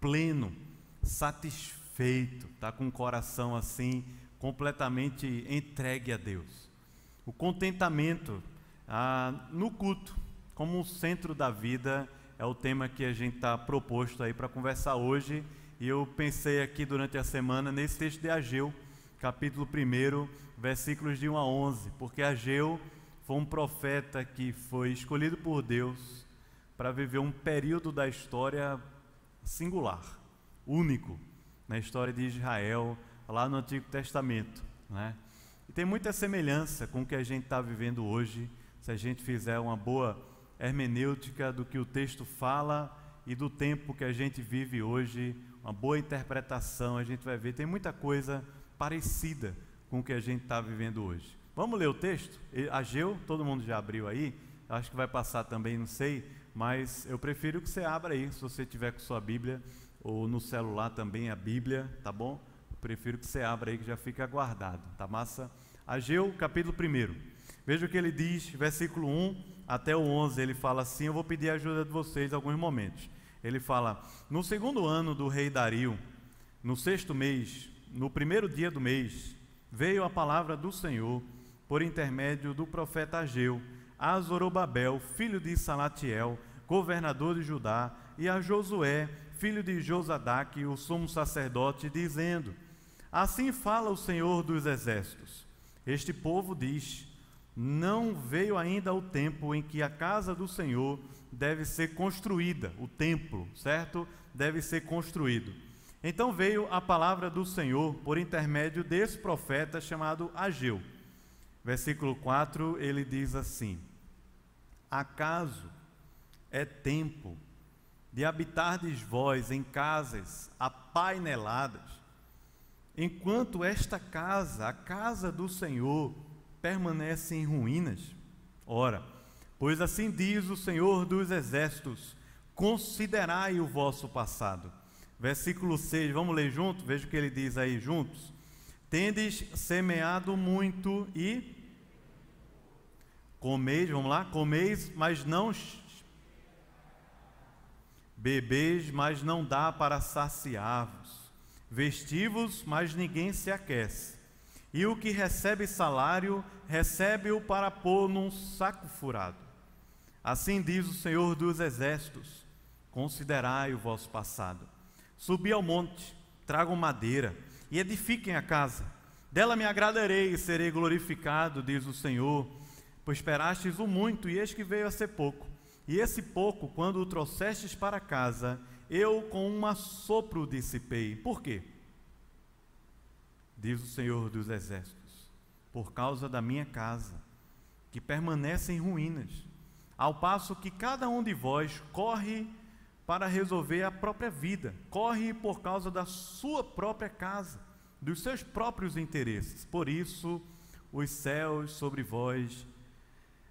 pleno, satisfeito, está com o coração assim completamente entregue a Deus. O contentamento ah, no culto, como o centro da vida, é o tema que a gente está proposto aí para conversar hoje. E eu pensei aqui durante a semana nesse texto de Ageu, capítulo 1, versículos de 1 a 11, porque Ageu foi um profeta que foi escolhido por Deus para viver um período da história singular, único na história de Israel, lá no Antigo Testamento. Né? E tem muita semelhança com o que a gente está vivendo hoje, se a gente fizer uma boa hermenêutica do que o texto fala e do tempo que a gente vive hoje, uma boa interpretação, a gente vai ver, tem muita coisa parecida com o que a gente está vivendo hoje. Vamos ler o texto? Ageu, todo mundo já abriu aí, acho que vai passar também, não sei, mas eu prefiro que você abra aí, se você tiver com sua Bíblia, ou no celular também a Bíblia, tá bom? Prefiro que você abra aí, que já fica guardado, tá massa? Ageu, capítulo 1. Veja o que ele diz, versículo 1 até o 11, ele fala assim: Eu vou pedir a ajuda de vocês em alguns momentos. Ele fala: No segundo ano do rei Dario, no sexto mês, no primeiro dia do mês, veio a palavra do Senhor por intermédio do profeta Ageu a Zorobabel, filho de Salatiel, governador de Judá, e a Josué, filho de Josadaque, o sumo sacerdote, dizendo: Assim fala o Senhor dos exércitos. Este povo diz: não veio ainda o tempo em que a casa do Senhor deve ser construída, o templo, certo? Deve ser construído. Então veio a palavra do Senhor por intermédio desse profeta chamado Ageu. Versículo 4, ele diz assim: Acaso é tempo de habitardes vós em casas apaineladas, enquanto esta casa, a casa do Senhor, permanece em ruínas? Ora, pois assim diz o Senhor dos Exércitos: considerai o vosso passado. Versículo 6, vamos ler junto? Veja o que ele diz aí juntos. Tendes semeado muito e comeis, vamos lá, comeis, mas não bebeis, mas não dá para saciar-vos. Vestivos, mas ninguém se aquece e o que recebe salário, recebe-o para pôr num saco furado. Assim diz o Senhor dos Exércitos: Considerai o vosso passado. Subi ao monte, tragam madeira e edifiquem a casa. Dela me agradarei e serei glorificado, diz o Senhor, pois esperastes o muito e eis que veio a ser pouco. E esse pouco, quando o trouxestes para casa, eu com um assopro dissipei. Por quê? diz o Senhor dos Exércitos, por causa da minha casa, que permanece em ruínas, ao passo que cada um de vós corre para resolver a própria vida, corre por causa da sua própria casa, dos seus próprios interesses. Por isso, os céus sobre vós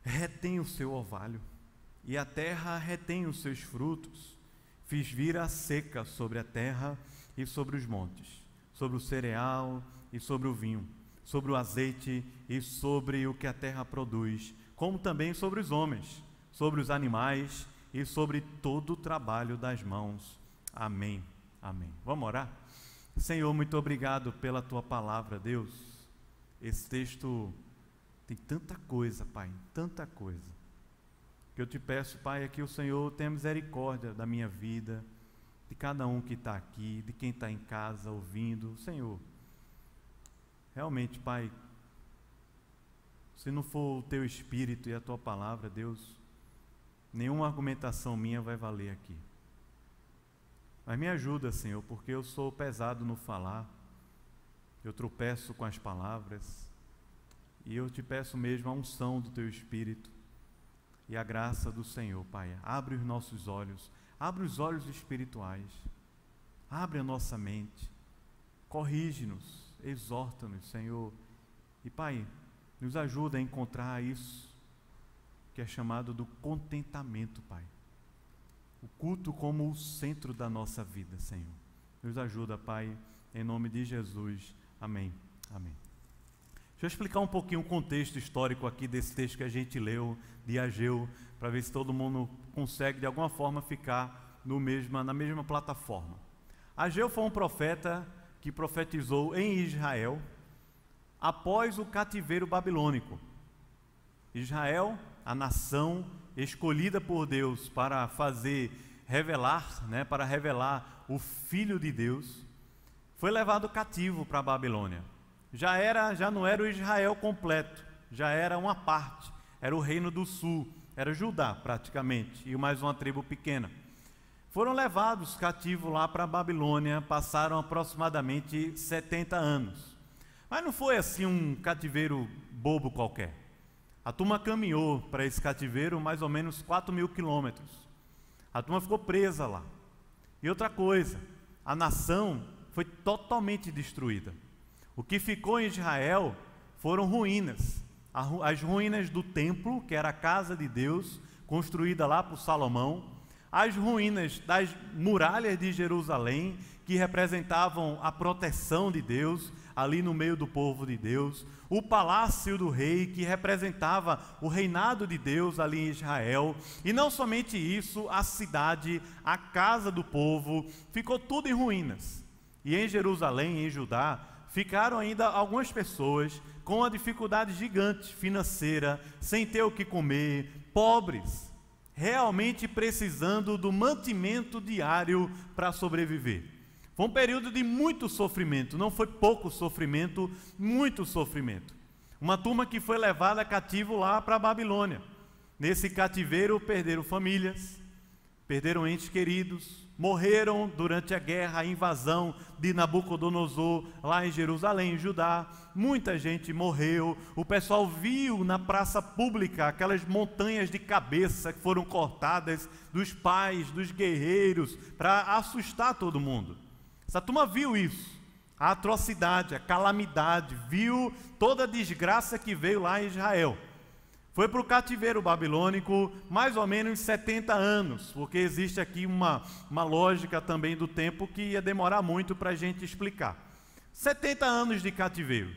retêm o seu orvalho, e a terra retém os seus frutos. Fiz vir a seca sobre a terra e sobre os montes, sobre o cereal e sobre o vinho, sobre o azeite e sobre o que a terra produz, como também sobre os homens, sobre os animais e sobre todo o trabalho das mãos. Amém. Amém. Vamos orar? Senhor, muito obrigado pela tua palavra, Deus. Esse texto tem tanta coisa, Pai, tanta coisa. Que eu te peço, Pai, é que o Senhor tenha misericórdia da minha vida, de cada um que está aqui, de quem está em casa ouvindo. Senhor, Realmente, Pai, se não for o teu espírito e a tua palavra, Deus, nenhuma argumentação minha vai valer aqui. Mas me ajuda, Senhor, porque eu sou pesado no falar, eu tropeço com as palavras, e eu te peço mesmo a unção do teu espírito e a graça do Senhor, Pai. Abre os nossos olhos, abre os olhos espirituais, abre a nossa mente, corrige-nos exorta-nos, Senhor. E Pai, nos ajuda a encontrar isso que é chamado do contentamento, Pai. O culto como o centro da nossa vida, Senhor. Nos ajuda, Pai, em nome de Jesus. Amém. Amém. Deixa eu explicar um pouquinho o contexto histórico aqui desse texto que a gente leu de Ageu, para ver se todo mundo consegue de alguma forma ficar no mesma, na mesma plataforma. Ageu foi um profeta que profetizou em Israel após o cativeiro babilônico. Israel, a nação escolhida por Deus para fazer revelar, né, para revelar o filho de Deus, foi levado cativo para a Babilônia. Já era, já não era o Israel completo, já era uma parte, era o reino do sul, era Judá praticamente, e mais uma tribo pequena. Foram levados cativos lá para a Babilônia, passaram aproximadamente 70 anos. Mas não foi assim um cativeiro bobo qualquer. A turma caminhou para esse cativeiro mais ou menos 4 mil quilômetros. A turma ficou presa lá. E outra coisa, a nação foi totalmente destruída. O que ficou em Israel foram ruínas. As ruínas do templo, que era a casa de Deus, construída lá por Salomão, as ruínas das muralhas de Jerusalém, que representavam a proteção de Deus ali no meio do povo de Deus, o palácio do rei, que representava o reinado de Deus ali em Israel, e não somente isso, a cidade, a casa do povo, ficou tudo em ruínas. E em Jerusalém, em Judá, ficaram ainda algumas pessoas com uma dificuldade gigante financeira, sem ter o que comer, pobres, realmente precisando do mantimento diário para sobreviver. Foi um período de muito sofrimento, não foi pouco sofrimento, muito sofrimento. Uma turma que foi levada cativo lá para a Babilônia. Nesse cativeiro perderam famílias, perderam entes queridos, morreram durante a guerra, a invasão de Nabucodonosor lá em Jerusalém, Judá. Muita gente morreu. O pessoal viu na praça pública aquelas montanhas de cabeça que foram cortadas dos pais, dos guerreiros, para assustar todo mundo. Essa turma viu isso. A atrocidade, a calamidade, viu toda a desgraça que veio lá em Israel. Foi para o cativeiro babilônico mais ou menos 70 anos, porque existe aqui uma, uma lógica também do tempo que ia demorar muito para a gente explicar. 70 anos de cativeiro.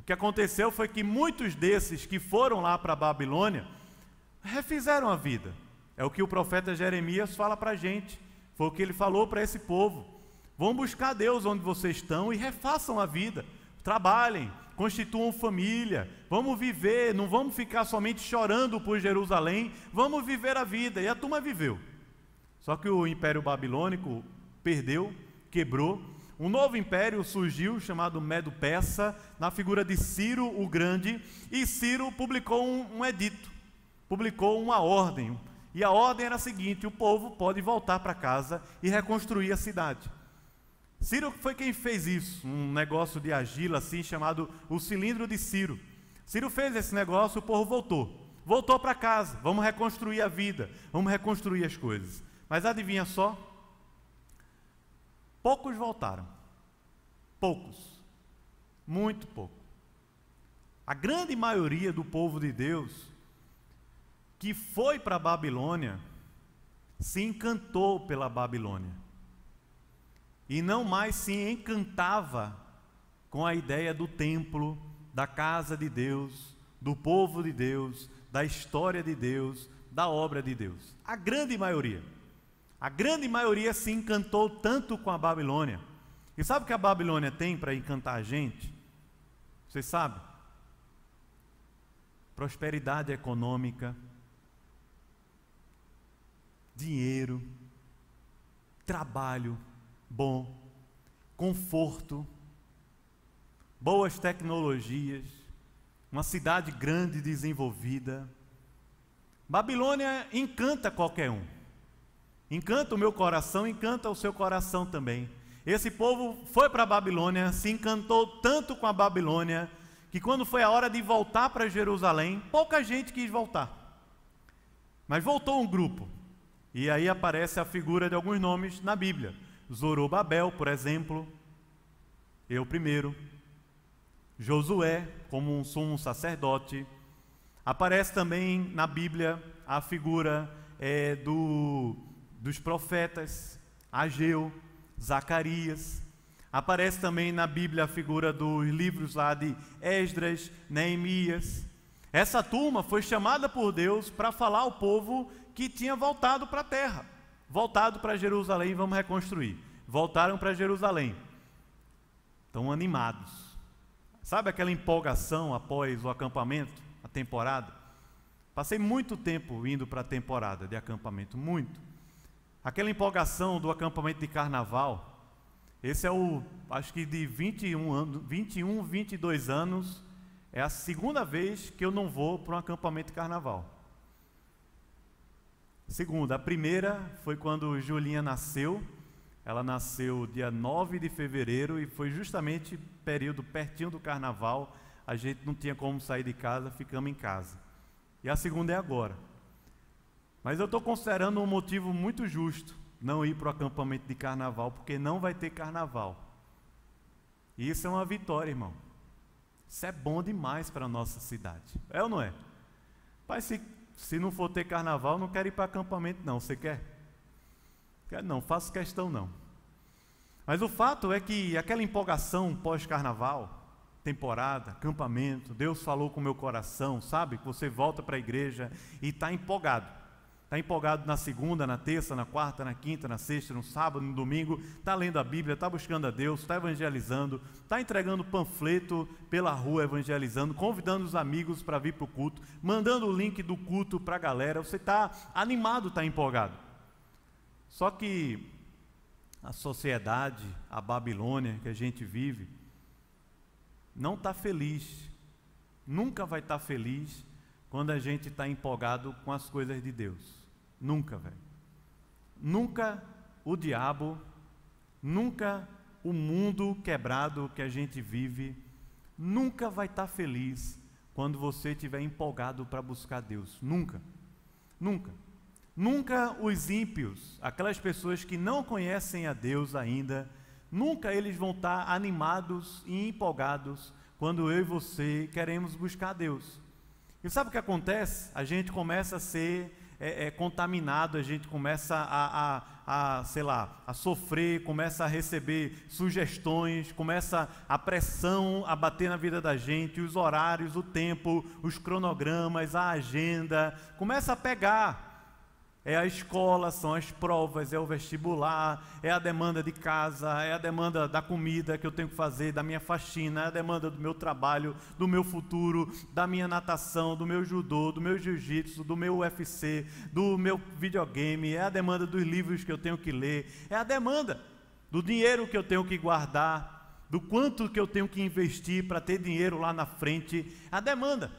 O que aconteceu foi que muitos desses que foram lá para a Babilônia refizeram a vida. É o que o profeta Jeremias fala para a gente. Foi o que ele falou para esse povo. Vão buscar Deus onde vocês estão e refaçam a vida. Trabalhem, constituam família, vamos viver, não vamos ficar somente chorando por Jerusalém, vamos viver a vida. E a turma viveu. Só que o Império Babilônico perdeu, quebrou. Um novo império surgiu, chamado Medo-Persa, na figura de Ciro o Grande, e Ciro publicou um, um edito, publicou uma ordem. E a ordem era a seguinte: o povo pode voltar para casa e reconstruir a cidade. Ciro foi quem fez isso, um negócio de argila assim chamado o cilindro de Ciro. Ciro fez esse negócio, o povo voltou. Voltou para casa, vamos reconstruir a vida, vamos reconstruir as coisas. Mas adivinha só? Poucos voltaram. Poucos. Muito pouco. A grande maioria do povo de Deus que foi para a Babilônia se encantou pela Babilônia e não mais se encantava com a ideia do templo, da casa de Deus, do povo de Deus, da história de Deus, da obra de Deus. A grande maioria. A grande maioria se encantou tanto com a Babilônia. E sabe o que a Babilônia tem para encantar a gente? Vocês sabem? Prosperidade econômica, dinheiro, trabalho, bom, conforto, boas tecnologias, uma cidade grande e desenvolvida. Babilônia encanta qualquer um. Encanta o meu coração, encanta o seu coração também. Esse povo foi para a Babilônia, se encantou tanto com a Babilônia, que quando foi a hora de voltar para Jerusalém, pouca gente quis voltar. Mas voltou um grupo. E aí aparece a figura de alguns nomes na Bíblia. Zorobabel, por exemplo, eu primeiro, Josué, como um sumo sacerdote. Aparece também na Bíblia a figura é, do, dos profetas, Ageu, Zacarias. Aparece também na Bíblia a figura dos livros lá de Esdras, Neemias. Essa turma foi chamada por Deus para falar ao povo que tinha voltado para a terra voltado para Jerusalém, vamos reconstruir. voltaram para Jerusalém. Estão animados. Sabe aquela empolgação após o acampamento, a temporada? Passei muito tempo indo para a temporada de acampamento, muito. Aquela empolgação do acampamento de carnaval, esse é o, acho que de 21 anos, 21, 22 anos, é a segunda vez que eu não vou para um acampamento de carnaval. Segunda, a primeira foi quando Julinha nasceu. Ela nasceu dia 9 de fevereiro e foi justamente período pertinho do carnaval. A gente não tinha como sair de casa, ficamos em casa. E a segunda é agora. Mas eu estou considerando um motivo muito justo não ir para o acampamento de carnaval, porque não vai ter carnaval. E isso é uma vitória, irmão. Isso é bom demais para a nossa cidade. É ou não é? Pai, se, se não for ter carnaval, não quero ir para acampamento, não. Você quer? Quer não, faço questão não. Mas o fato é que aquela empolgação pós-carnaval, temporada, acampamento, Deus falou com o meu coração, sabe? Que você volta para a igreja e está empolgado. Está empolgado na segunda, na terça, na quarta, na quinta, na sexta, no sábado, no domingo, está lendo a Bíblia, está buscando a Deus, está evangelizando, está entregando panfleto pela rua evangelizando, convidando os amigos para vir para o culto, mandando o link do culto para a galera. Você está animado, está empolgado. Só que a sociedade, a Babilônia que a gente vive, não está feliz, nunca vai estar tá feliz quando a gente está empolgado com as coisas de Deus. Nunca, velho. Nunca o diabo, nunca o mundo quebrado que a gente vive, nunca vai estar tá feliz quando você estiver empolgado para buscar Deus. Nunca. Nunca. Nunca os ímpios, aquelas pessoas que não conhecem a Deus ainda, Nunca eles vão estar animados e empolgados quando eu e você queremos buscar Deus. E sabe o que acontece? A gente começa a ser é, é, contaminado, a gente começa a, a, a, sei lá, a sofrer, começa a receber sugestões, começa a pressão a bater na vida da gente, os horários, o tempo, os cronogramas, a agenda, começa a pegar. É a escola, são as provas, é o vestibular, é a demanda de casa, é a demanda da comida que eu tenho que fazer, da minha faxina, é a demanda do meu trabalho, do meu futuro, da minha natação, do meu judô, do meu jiu-jitsu, do meu UFC, do meu videogame, é a demanda dos livros que eu tenho que ler, é a demanda do dinheiro que eu tenho que guardar, do quanto que eu tenho que investir para ter dinheiro lá na frente, é a demanda.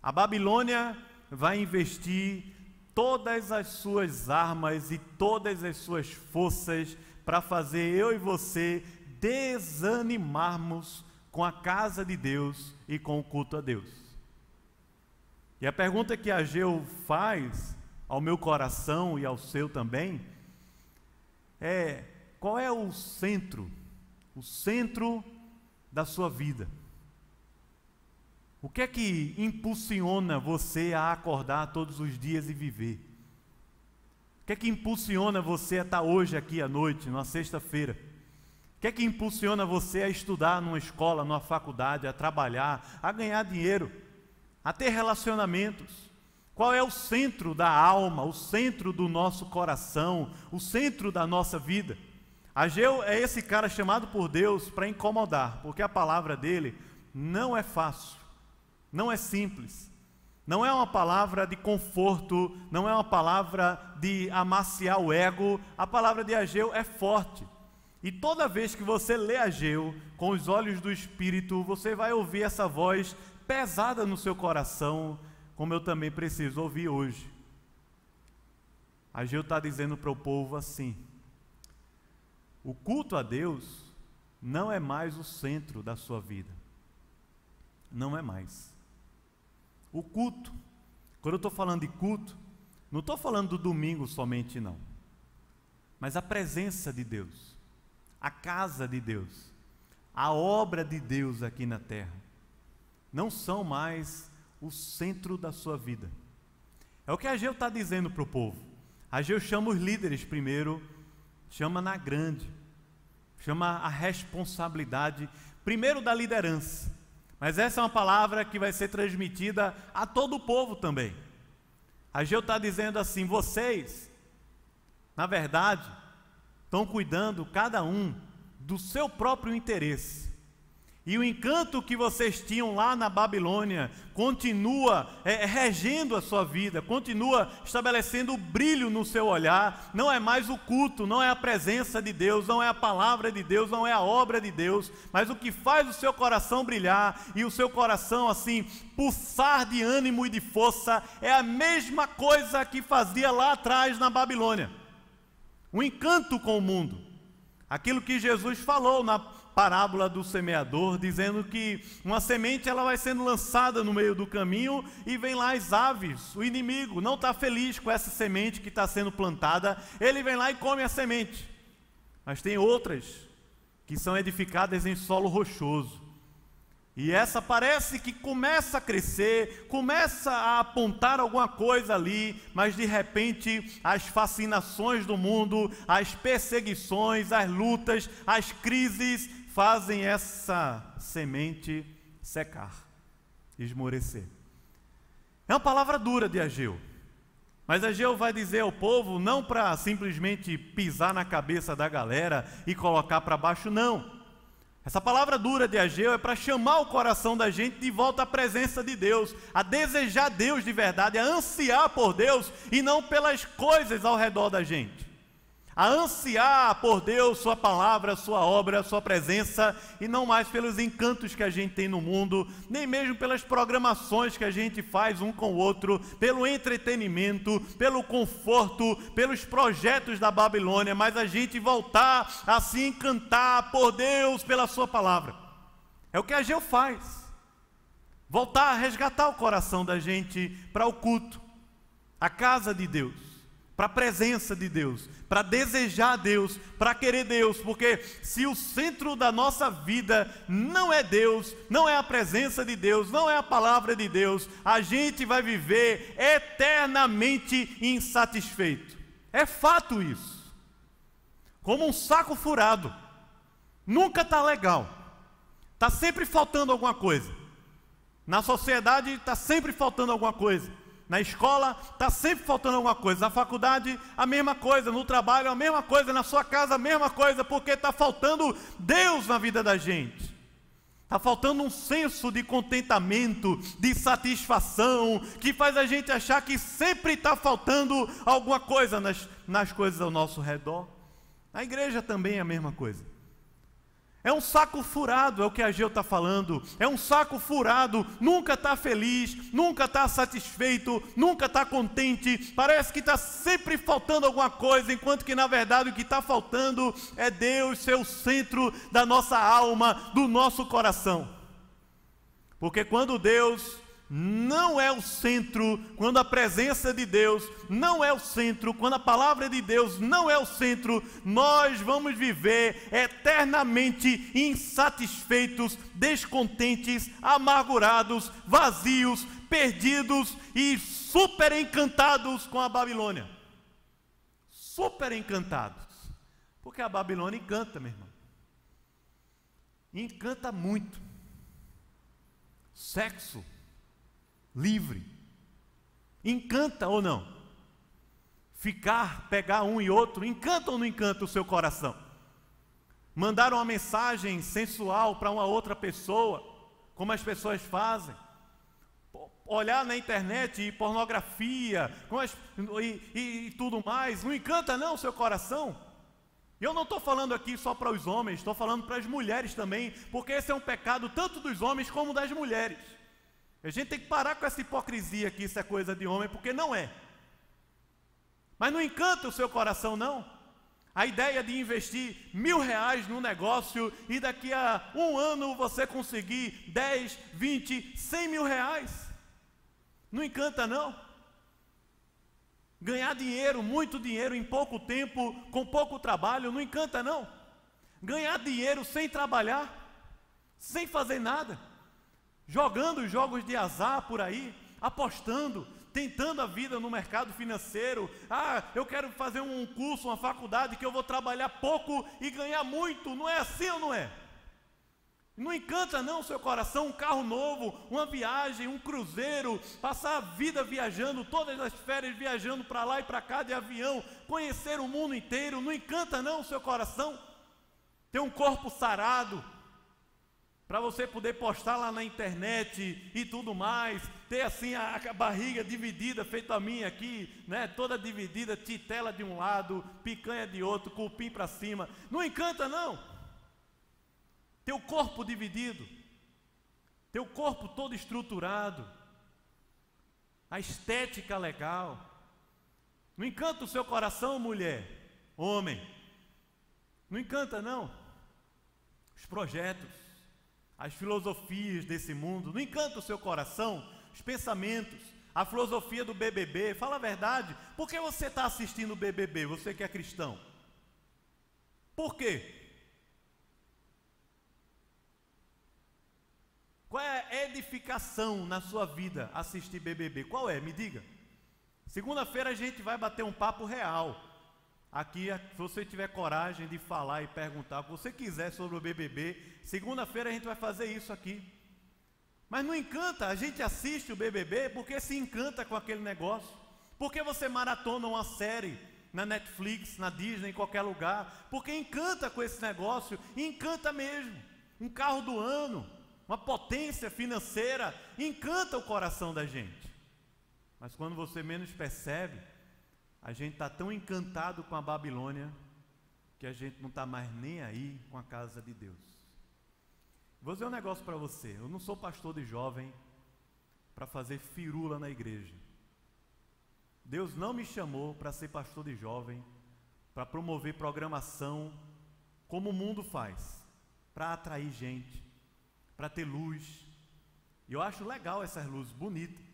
A Babilônia vai investir todas as suas armas e todas as suas forças para fazer eu e você desanimarmos com a casa de Deus e com o culto a Deus. E a pergunta que Ageu faz ao meu coração e ao seu também é: qual é o centro, o centro da sua vida? O que é que impulsiona você a acordar todos os dias e viver? O que é que impulsiona você a estar hoje aqui à noite, numa sexta-feira? O que é que impulsiona você a estudar numa escola, numa faculdade, a trabalhar, a ganhar dinheiro, a ter relacionamentos? Qual é o centro da alma, o centro do nosso coração, o centro da nossa vida? Ageu é esse cara chamado por Deus para incomodar, porque a palavra dele não é fácil. Não é simples. Não é uma palavra de conforto, não é uma palavra de amaciar o ego. A palavra de Ageu é forte. E toda vez que você lê Ageu com os olhos do Espírito, você vai ouvir essa voz pesada no seu coração, como eu também preciso ouvir hoje. Ageu está dizendo para o povo assim: o culto a Deus não é mais o centro da sua vida. Não é mais. O culto. Quando eu estou falando de culto, não estou falando do domingo somente, não. Mas a presença de Deus, a casa de Deus, a obra de Deus aqui na terra, não são mais o centro da sua vida. É o que Ageu está dizendo para o povo. Ageu chama os líderes primeiro, chama na grande, chama a responsabilidade, primeiro da liderança. Mas essa é uma palavra que vai ser transmitida a todo o povo também. Ageu está dizendo assim: vocês, na verdade, estão cuidando cada um do seu próprio interesse. E o encanto que vocês tinham lá na Babilônia continua é, regendo a sua vida, continua estabelecendo o brilho no seu olhar. Não é mais o culto, não é a presença de Deus, não é a palavra de Deus, não é a obra de Deus, mas o que faz o seu coração brilhar e o seu coração assim pulsar de ânimo e de força é a mesma coisa que fazia lá atrás na Babilônia. O encanto com o mundo. Aquilo que Jesus falou na parábola do semeador, dizendo que uma semente ela vai sendo lançada no meio do caminho e vem lá as aves, o inimigo não está feliz com essa semente que está sendo plantada, ele vem lá e come a semente. Mas tem outras que são edificadas em solo rochoso. E essa parece que começa a crescer, começa a apontar alguma coisa ali, mas de repente as fascinações do mundo, as perseguições, as lutas, as crises fazem essa semente secar, esmorecer. É uma palavra dura de Ageu. Mas Ageu vai dizer ao povo não para simplesmente pisar na cabeça da galera e colocar para baixo, não. Essa palavra dura de Ageu é para chamar o coração da gente de volta à presença de Deus, a desejar Deus de verdade, a ansiar por Deus e não pelas coisas ao redor da gente a ansiar por Deus, Sua palavra, Sua obra, Sua presença, e não mais pelos encantos que a gente tem no mundo, nem mesmo pelas programações que a gente faz um com o outro, pelo entretenimento, pelo conforto, pelos projetos da Babilônia, mas a gente voltar a se encantar por Deus, pela Sua palavra. É o que a Geu faz. Voltar a resgatar o coração da gente para o culto, a casa de Deus para a presença de Deus, para desejar Deus, para querer Deus, porque se o centro da nossa vida não é Deus, não é a presença de Deus, não é a palavra de Deus, a gente vai viver eternamente insatisfeito. É fato isso. Como um saco furado. Nunca está legal. Está sempre faltando alguma coisa. Na sociedade está sempre faltando alguma coisa. Na escola está sempre faltando alguma coisa, na faculdade a mesma coisa, no trabalho a mesma coisa, na sua casa a mesma coisa, porque está faltando Deus na vida da gente. Está faltando um senso de contentamento, de satisfação, que faz a gente achar que sempre está faltando alguma coisa nas, nas coisas ao nosso redor. Na igreja também é a mesma coisa. É um saco furado, é o que a Geu está falando. É um saco furado, nunca está feliz, nunca está satisfeito, nunca está contente. Parece que está sempre faltando alguma coisa, enquanto que na verdade o que está faltando é Deus ser o centro da nossa alma, do nosso coração. Porque quando Deus não é o centro, quando a presença de Deus não é o centro, quando a palavra de Deus não é o centro, nós vamos viver eternamente insatisfeitos, descontentes, amargurados, vazios, perdidos e super encantados com a Babilônia. Super encantados. Porque a Babilônia encanta, meu irmão. Encanta muito. Sexo livre. Encanta ou não? Ficar, pegar um e outro, encanta ou não encanta o seu coração? Mandar uma mensagem sensual para uma outra pessoa, como as pessoas fazem. Olhar na internet e pornografia as, e, e, e tudo mais, não encanta não o seu coração? Eu não estou falando aqui só para os homens, estou falando para as mulheres também, porque esse é um pecado tanto dos homens como das mulheres. A gente tem que parar com essa hipocrisia que isso é coisa de homem, porque não é. Mas não encanta o seu coração, não. A ideia de investir mil reais num negócio e daqui a um ano você conseguir 10, 20, 100 mil reais. Não encanta, não. Ganhar dinheiro, muito dinheiro em pouco tempo, com pouco trabalho, não encanta, não. Ganhar dinheiro sem trabalhar, sem fazer nada jogando jogos de azar por aí, apostando, tentando a vida no mercado financeiro. Ah, eu quero fazer um curso, uma faculdade que eu vou trabalhar pouco e ganhar muito. Não é assim ou não é? Não encanta não seu coração um carro novo, uma viagem, um cruzeiro, passar a vida viajando, todas as férias viajando para lá e para cá de avião, conhecer o mundo inteiro. Não encanta não seu coração ter um corpo sarado, para você poder postar lá na internet e tudo mais, ter assim a, a, barriga dividida, feito a minha aqui, né, toda dividida, titela de um lado, picanha de outro, cupim para cima. Não encanta não. Teu corpo dividido, teu corpo todo estruturado, a estética legal. Não encanta o seu coração, mulher, homem. Não encanta não. Os projetos, as filosofias desse mundo, não encanta o seu coração, os pensamentos, a filosofia do BBB. Fala a verdade. Por que você está assistindo o BBB? Você que é cristão. Por quê? Qual é a edificação na sua vida assistir BBB? Qual é? Me diga. Segunda-feira a gente vai bater um papo real. Aqui, se você tiver coragem de falar e perguntar o que você quiser sobre o BBB, segunda-feira a gente vai fazer isso aqui. Mas não encanta, a gente assiste o BBB porque se encanta com aquele negócio. Porque você maratona uma série na Netflix, na Disney, em qualquer lugar. Porque encanta com esse negócio, encanta mesmo. Um carro do ano, uma potência financeira, encanta o coração da gente. Mas quando você menos percebe, a gente está tão encantado com a Babilônia que a gente não está mais nem aí com a casa de Deus. Vou dizer um negócio para você: eu não sou pastor de jovem para fazer firula na igreja. Deus não me chamou para ser pastor de jovem, para promover programação como o mundo faz, para atrair gente, para ter luz. E eu acho legal essas luzes, bonitas.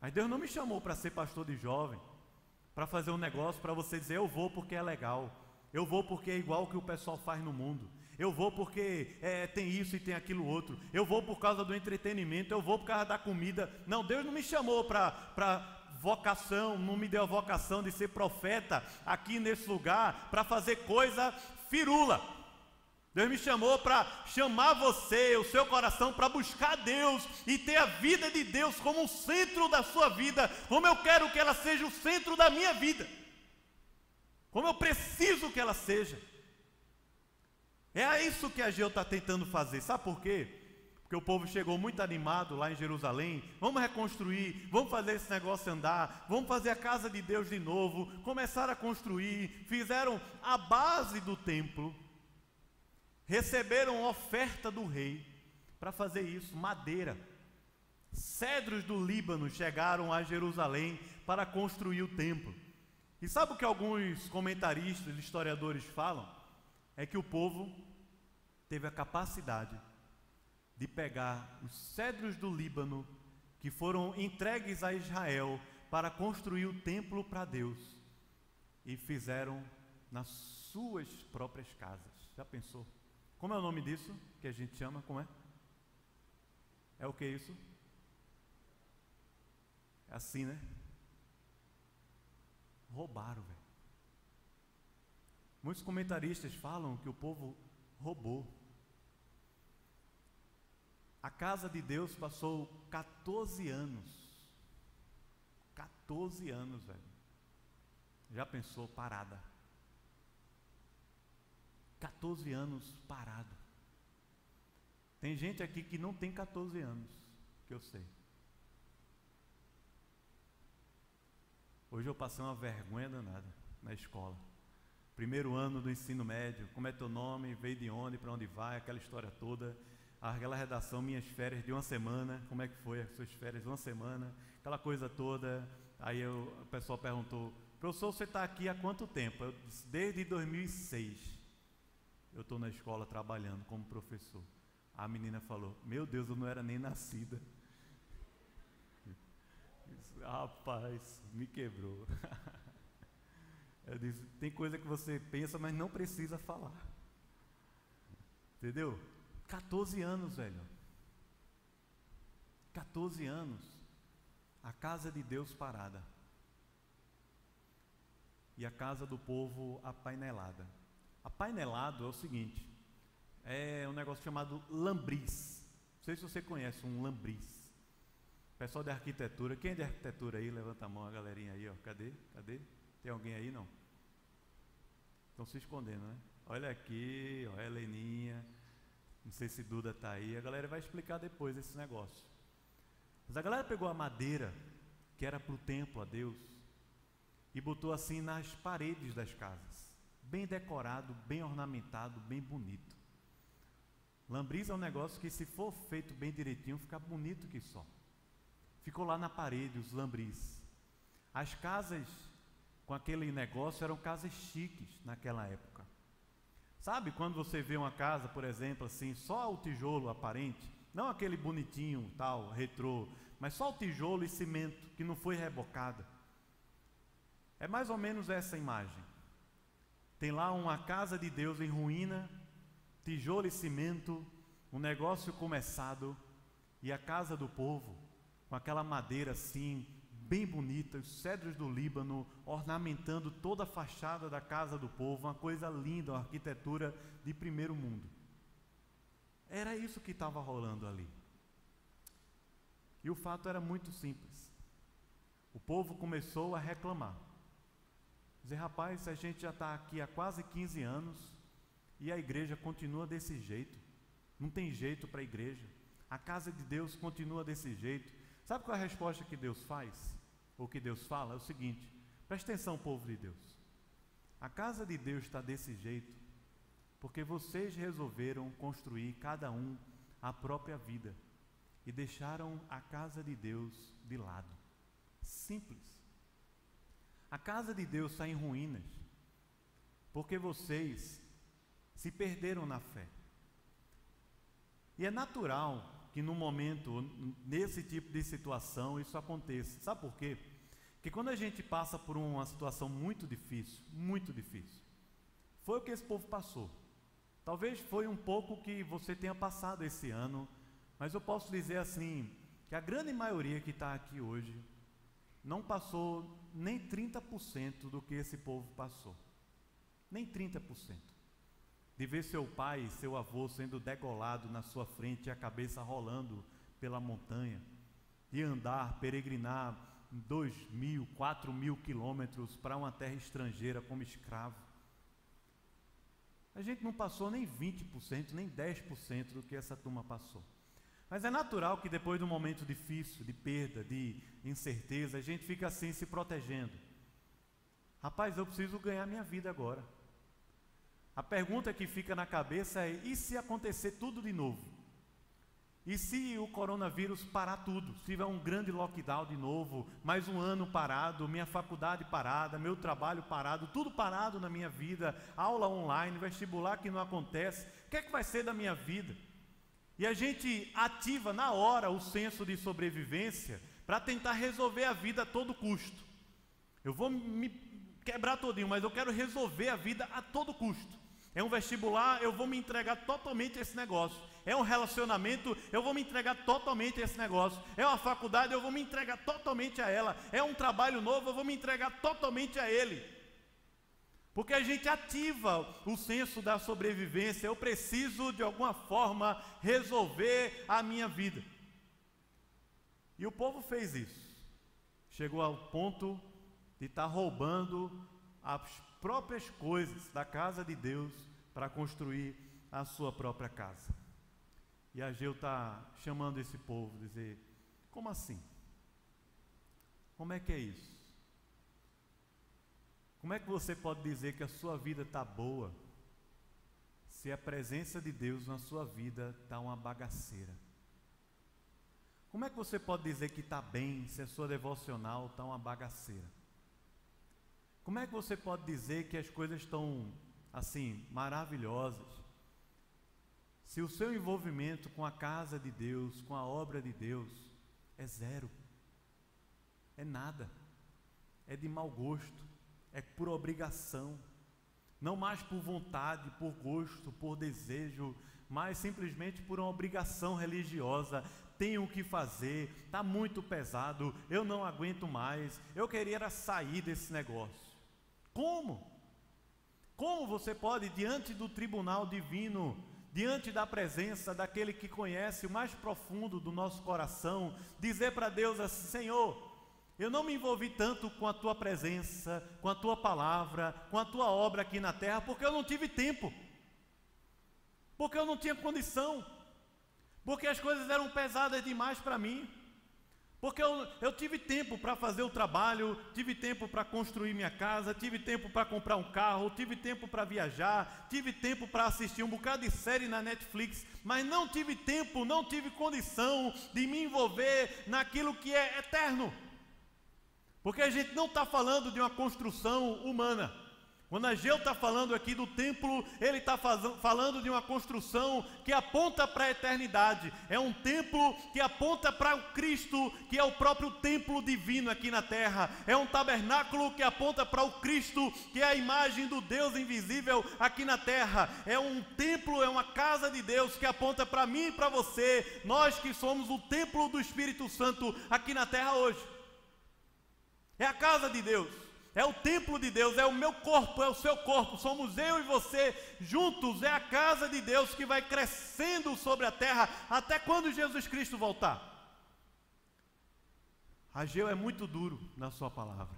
Mas Deus não me chamou para ser pastor de jovem, para fazer um negócio para você dizer eu vou porque é legal, eu vou porque é igual que o pessoal faz no mundo, eu vou porque é, tem isso e tem aquilo outro, eu vou por causa do entretenimento, eu vou por causa da comida. Não, Deus não me chamou para vocação, não me deu a vocação de ser profeta aqui nesse lugar para fazer coisa firula. Deus me chamou para chamar você, o seu coração, para buscar Deus e ter a vida de Deus como o centro da sua vida, como eu quero que ela seja o centro da minha vida, como eu preciso que ela seja. É isso que a Geu está tentando fazer, sabe por quê? Porque o povo chegou muito animado lá em Jerusalém. Vamos reconstruir, vamos fazer esse negócio andar, vamos fazer a casa de Deus de novo. Começaram a construir, fizeram a base do templo receberam oferta do rei para fazer isso, madeira. Cedros do Líbano chegaram a Jerusalém para construir o templo. E sabe o que alguns comentaristas, historiadores falam? É que o povo teve a capacidade de pegar os cedros do Líbano que foram entregues a Israel para construir o templo para Deus e fizeram nas suas próprias casas. Já pensou? Como é o nome disso que a gente chama? Como é? É o que isso? É assim, né? Roubaram, velho. Muitos comentaristas falam que o povo roubou. A casa de Deus passou 14 anos. 14 anos, velho. Já pensou parada? 14 anos parado. Tem gente aqui que não tem 14 anos, que eu sei. Hoje eu passei uma vergonha danada na escola. Primeiro ano do ensino médio, como é teu nome, veio de onde, para onde vai, aquela história toda. Aquela redação, minhas férias de uma semana, como é que foi as suas férias de uma semana, aquela coisa toda. Aí eu, o pessoal perguntou, professor, você está aqui há quanto tempo? Eu disse, desde 2006 eu estou na escola trabalhando como professor. A menina falou: Meu Deus, eu não era nem nascida. Disse, Rapaz, me quebrou. Eu disse: Tem coisa que você pensa, mas não precisa falar. Entendeu? 14 anos, velho. 14 anos. A casa de Deus parada. E a casa do povo apainelada. Apainelado é o seguinte: é um negócio chamado lambris. Não sei se você conhece um lambris. Pessoal de arquitetura, quem é de arquitetura aí? Levanta a mão, a galerinha aí, ó. Cadê? Cadê? Tem alguém aí não? Estão se escondendo, né? Olha aqui, ó, Heleninha. Não sei se Duda está aí. A galera vai explicar depois esse negócio. Mas a galera pegou a madeira, que era para o templo a Deus, e botou assim nas paredes das casas. Bem decorado, bem ornamentado, bem bonito. Lambris é um negócio que, se for feito bem direitinho, fica bonito que só. Ficou lá na parede os lambris. As casas com aquele negócio eram casas chiques naquela época. Sabe quando você vê uma casa, por exemplo, assim, só o tijolo aparente, não aquele bonitinho, tal, retrô, mas só o tijolo e cimento que não foi rebocada. É mais ou menos essa imagem. Tem lá uma casa de Deus em ruína, tijolo e cimento, um negócio começado, e a casa do povo, com aquela madeira assim, bem bonita, os cedros do Líbano ornamentando toda a fachada da casa do povo, uma coisa linda, uma arquitetura de primeiro mundo. Era isso que estava rolando ali. E o fato era muito simples. O povo começou a reclamar. Dizer, rapaz, a gente já está aqui há quase 15 anos e a igreja continua desse jeito. Não tem jeito para a igreja. A casa de Deus continua desse jeito. Sabe qual é a resposta que Deus faz? o que Deus fala é o seguinte: preste atenção, povo de Deus. A casa de Deus está desse jeito porque vocês resolveram construir cada um a própria vida e deixaram a casa de Deus de lado. Simples. A casa de Deus está em ruínas porque vocês se perderam na fé. E é natural que no momento, nesse tipo de situação, isso aconteça. Sabe por quê? Porque quando a gente passa por uma situação muito difícil, muito difícil, foi o que esse povo passou. Talvez foi um pouco que você tenha passado esse ano, mas eu posso dizer assim, que a grande maioria que está aqui hoje não passou nem 30% do que esse povo passou. Nem 30% de ver seu pai, seu avô sendo degolado na sua frente e a cabeça rolando pela montanha, de andar, peregrinar dois mil, quatro mil quilômetros para uma terra estrangeira como escravo. A gente não passou nem 20%, nem 10% do que essa turma passou. Mas é natural que depois de um momento difícil, de perda, de incerteza, a gente fica assim se protegendo. Rapaz, eu preciso ganhar minha vida agora. A pergunta que fica na cabeça é: e se acontecer tudo de novo? E se o coronavírus parar tudo? Se tiver um grande lockdown de novo, mais um ano parado, minha faculdade parada, meu trabalho parado, tudo parado na minha vida, aula online, vestibular que não acontece, o que é que vai ser da minha vida? E a gente ativa na hora o senso de sobrevivência para tentar resolver a vida a todo custo. Eu vou me quebrar todinho, mas eu quero resolver a vida a todo custo. É um vestibular, eu vou me entregar totalmente a esse negócio. É um relacionamento, eu vou me entregar totalmente a esse negócio. É uma faculdade, eu vou me entregar totalmente a ela. É um trabalho novo, eu vou me entregar totalmente a ele. Porque a gente ativa o senso da sobrevivência. Eu preciso, de alguma forma, resolver a minha vida. E o povo fez isso. Chegou ao ponto de estar tá roubando as próprias coisas da casa de Deus para construir a sua própria casa. E Ageu está chamando esse povo, dizer: como assim? Como é que é isso? Como é que você pode dizer que a sua vida está boa se a presença de Deus na sua vida está uma bagaceira? Como é que você pode dizer que está bem se a sua devocional está uma bagaceira? Como é que você pode dizer que as coisas estão assim, maravilhosas, se o seu envolvimento com a casa de Deus, com a obra de Deus, é zero, é nada, é de mau gosto, é por obrigação, não mais por vontade, por gosto, por desejo, mas simplesmente por uma obrigação religiosa. Tenho que fazer, está muito pesado, eu não aguento mais, eu queria sair desse negócio. Como? Como você pode, diante do tribunal divino, diante da presença daquele que conhece o mais profundo do nosso coração, dizer para Deus assim: Senhor, eu não me envolvi tanto com a tua presença, com a tua palavra, com a tua obra aqui na terra, porque eu não tive tempo, porque eu não tinha condição, porque as coisas eram pesadas demais para mim. Porque eu, eu tive tempo para fazer o trabalho, tive tempo para construir minha casa, tive tempo para comprar um carro, tive tempo para viajar, tive tempo para assistir um bocado de série na Netflix, mas não tive tempo, não tive condição de me envolver naquilo que é eterno. Porque a gente não está falando de uma construção humana. Quando Ageu está falando aqui do templo, ele está falando de uma construção que aponta para a eternidade. É um templo que aponta para o Cristo, que é o próprio templo divino aqui na terra. É um tabernáculo que aponta para o Cristo, que é a imagem do Deus invisível aqui na terra. É um templo, é uma casa de Deus que aponta para mim e para você, nós que somos o templo do Espírito Santo aqui na terra hoje. É a casa de Deus é o templo de Deus, é o meu corpo, é o seu corpo, somos eu e você juntos, é a casa de Deus que vai crescendo sobre a terra até quando Jesus Cristo voltar. Ageu é muito duro na sua palavra.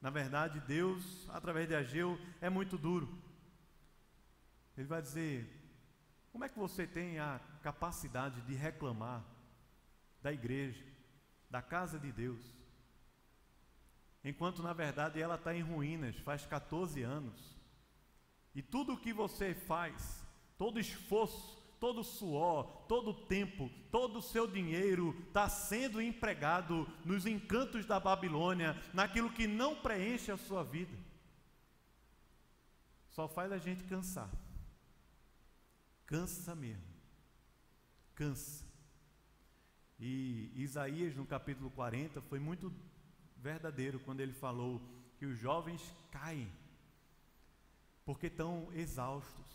Na verdade, Deus, através de Ageu, é muito duro. Ele vai dizer: como é que você tem a capacidade de reclamar da igreja, da casa de Deus? Enquanto na verdade ela está em ruínas faz 14 anos. E tudo o que você faz, todo esforço, todo suor, todo tempo, todo o seu dinheiro está sendo empregado nos encantos da Babilônia, naquilo que não preenche a sua vida. Só faz a gente cansar. Cansa mesmo. Cansa. E Isaías, no capítulo 40, foi muito verdadeiro quando ele falou que os jovens caem porque estão exaustos,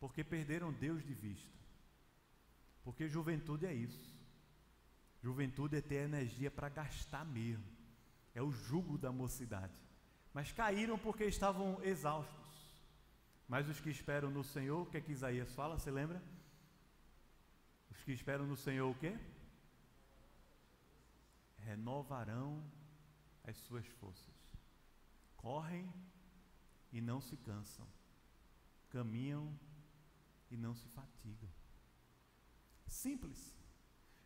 porque perderam Deus de vista. Porque juventude é isso. Juventude é ter energia para gastar mesmo. É o jugo da mocidade. Mas caíram porque estavam exaustos. Mas os que esperam no Senhor, o que é que Isaías fala? Você lembra? Os que esperam no Senhor o quê? Renovarão as suas forças. Correm e não se cansam, caminham e não se fatigam. Simples.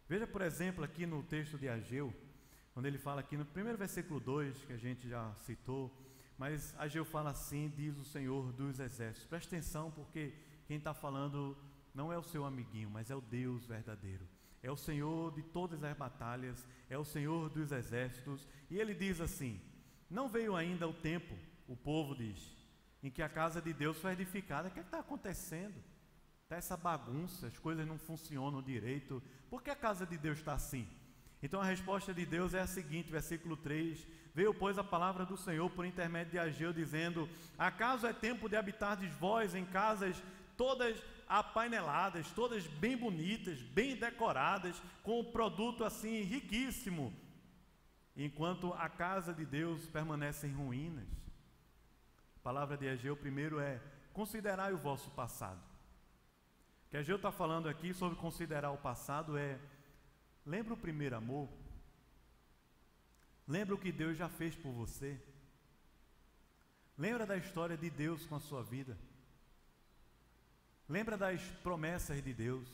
Veja, por exemplo, aqui no texto de Ageu, quando ele fala aqui no primeiro versículo 2, que a gente já citou, mas Ageu fala assim: diz o Senhor dos exércitos. Preste atenção, porque quem está falando não é o seu amiguinho, mas é o Deus verdadeiro é o Senhor de todas as batalhas, é o Senhor dos exércitos. E ele diz assim: Não veio ainda o tempo, o povo diz, em que a casa de Deus foi edificada. O que é está acontecendo? Está essa bagunça, as coisas não funcionam direito. Por que a casa de Deus está assim? Então a resposta de Deus é a seguinte, versículo 3: Veio, pois, a palavra do Senhor por intermédio de Ageu, dizendo: Acaso é tempo de habitardes vós em casas todas apaineladas, todas bem bonitas, bem decoradas, com um produto assim riquíssimo, enquanto a casa de Deus permanece em ruínas. A palavra de Egeu primeiro é: considerai o vosso passado. O que Egeu está falando aqui sobre considerar o passado é: lembra o primeiro amor? Lembra o que Deus já fez por você? Lembra da história de Deus com a sua vida? Lembra das promessas de Deus.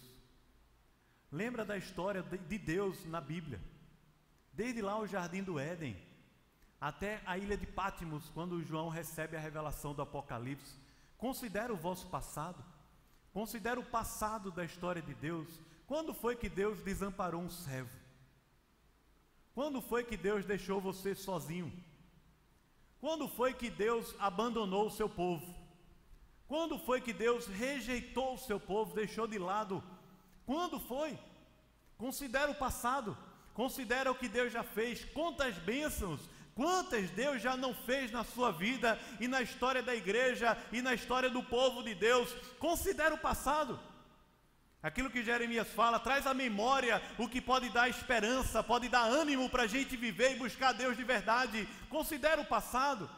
Lembra da história de Deus na Bíblia. Desde lá o jardim do Éden até a ilha de Pátimos, quando João recebe a revelação do Apocalipse. Considera o vosso passado. Considera o passado da história de Deus. Quando foi que Deus desamparou um servo? Quando foi que Deus deixou você sozinho? Quando foi que Deus abandonou o seu povo? Quando foi que Deus rejeitou o seu povo, deixou de lado? Quando foi? Considera o passado, considera o que Deus já fez, quantas bênçãos, quantas Deus já não fez na sua vida e na história da igreja e na história do povo de Deus. Considera o passado. Aquilo que Jeremias fala, traz à memória o que pode dar esperança, pode dar ânimo para a gente viver e buscar Deus de verdade. Considera o passado.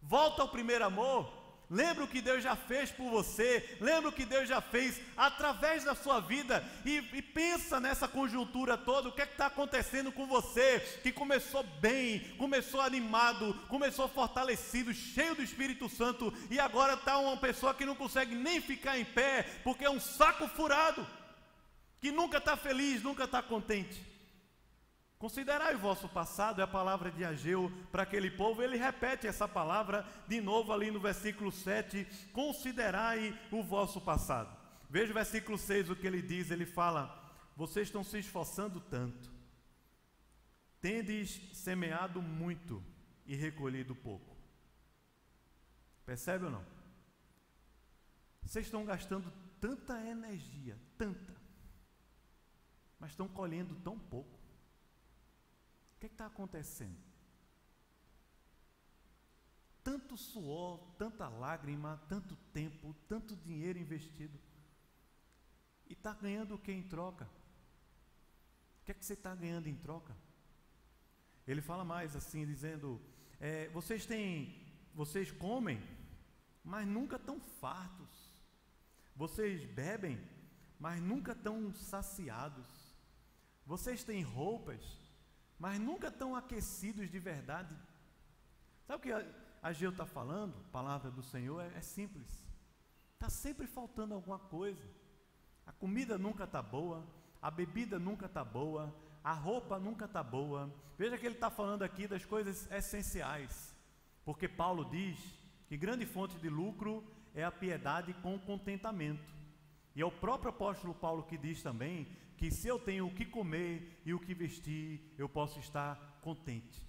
Volta ao primeiro amor. Lembra o que Deus já fez por você, lembra o que Deus já fez através da sua vida e, e pensa nessa conjuntura toda, o que é está acontecendo com você, que começou bem, começou animado, começou fortalecido, cheio do Espírito Santo e agora está uma pessoa que não consegue nem ficar em pé, porque é um saco furado, que nunca está feliz, nunca está contente. Considerai o vosso passado, é a palavra de Ageu para aquele povo, ele repete essa palavra de novo ali no versículo 7, considerai o vosso passado. Veja o versículo 6, o que ele diz, ele fala, vocês estão se esforçando tanto, tendes semeado muito e recolhido pouco. Percebe ou não? Vocês estão gastando tanta energia, tanta, mas estão colhendo tão pouco. Que está acontecendo? Tanto suor, tanta lágrima, tanto tempo, tanto dinheiro investido. E está ganhando o que em troca? O que é que você está ganhando em troca? Ele fala mais assim, dizendo: é, vocês têm, vocês comem, mas nunca estão fartos. Vocês bebem, mas nunca estão saciados. Vocês têm roupas, mas nunca tão aquecidos de verdade. Sabe o que a Geu está falando? A palavra do Senhor é, é simples. Está sempre faltando alguma coisa. A comida nunca está boa, a bebida nunca está boa, a roupa nunca está boa. Veja que ele está falando aqui das coisas essenciais, porque Paulo diz que grande fonte de lucro é a piedade com contentamento. E é o próprio apóstolo Paulo que diz também que se eu tenho o que comer e o que vestir, eu posso estar contente.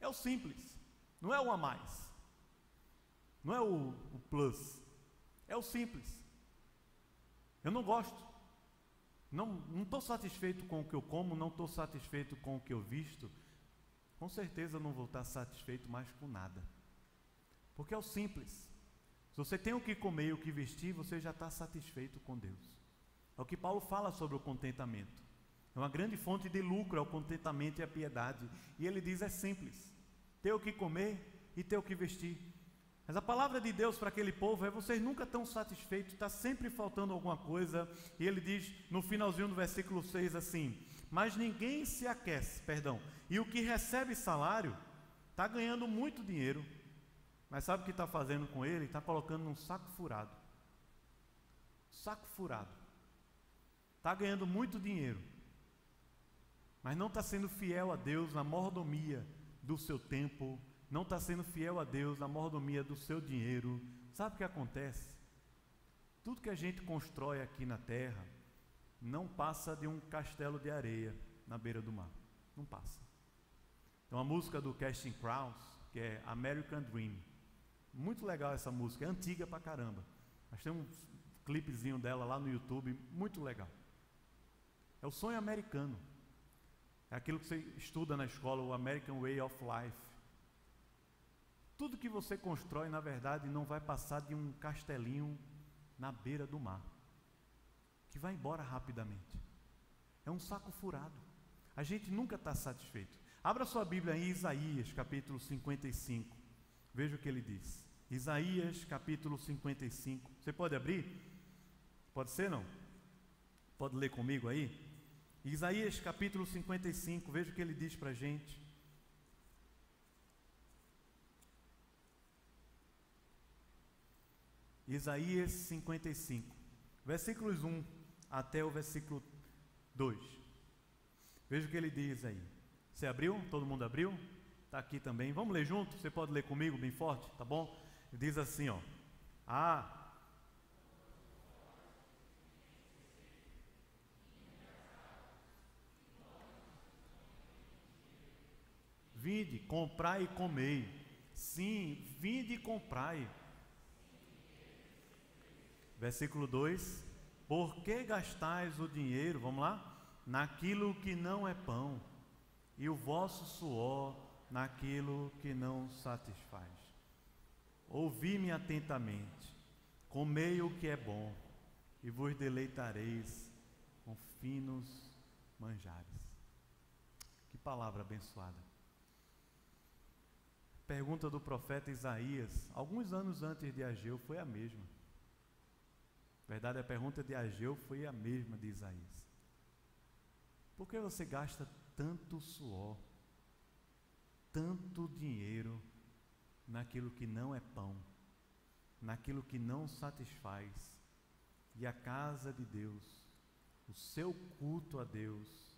É o simples, não é o a mais, não é o, o plus, é o simples. Eu não gosto, não estou satisfeito com o que eu como, não estou satisfeito com o que eu visto, com certeza não vou estar satisfeito mais com nada, porque é o simples. Se você tem o que comer e o que vestir, você já está satisfeito com Deus. É o que Paulo fala sobre o contentamento. É uma grande fonte de lucro, é o contentamento e a piedade. E ele diz: é simples, ter o que comer e ter o que vestir. Mas a palavra de Deus para aquele povo é: vocês nunca estão satisfeitos, está sempre faltando alguma coisa. E ele diz no finalzinho do versículo 6 assim: Mas ninguém se aquece, perdão, e o que recebe salário está ganhando muito dinheiro mas sabe o que está fazendo com ele? Está colocando num saco furado. Saco furado. Está ganhando muito dinheiro. Mas não está sendo fiel a Deus na mordomia do seu tempo. Não está sendo fiel a Deus na mordomia do seu dinheiro. Sabe o que acontece? Tudo que a gente constrói aqui na terra não passa de um castelo de areia na beira do mar. Não passa. Então a música do Casting Crowns, que é American Dream, muito legal essa música, é antiga pra caramba. Mas tem um clipezinho dela lá no YouTube, muito legal. É o sonho americano. É aquilo que você estuda na escola, o American Way of Life. Tudo que você constrói, na verdade, não vai passar de um castelinho na beira do mar, que vai embora rapidamente. É um saco furado. A gente nunca está satisfeito. Abra sua Bíblia em Isaías, capítulo 55. Veja o que ele diz. Isaías capítulo 55. Você pode abrir? Pode ser não? Pode ler comigo aí? Isaías capítulo 55, veja o que ele diz para a gente. Isaías 55, versículos 1 até o versículo 2. Veja o que ele diz aí. Você abriu? Todo mundo abriu? está aqui também. Vamos ler junto? Você pode ler comigo bem forte, tá bom? Diz assim, ó. Ah, Vinde, comprai e comei. Sim, vinde e comprai. Versículo 2: Por que gastais o dinheiro, vamos lá? Naquilo que não é pão, e o vosso suor naquilo que não satisfaz. Ouvi-me atentamente, comei o que é bom, e vos deleitareis com finos manjares. Que palavra abençoada. Pergunta do profeta Isaías, alguns anos antes de Ageu, foi a mesma. Na verdade, a pergunta de Ageu foi a mesma de Isaías. Por que você gasta tanto suor, tanto dinheiro naquilo que não é pão, naquilo que não satisfaz, e a casa de Deus, o seu culto a Deus,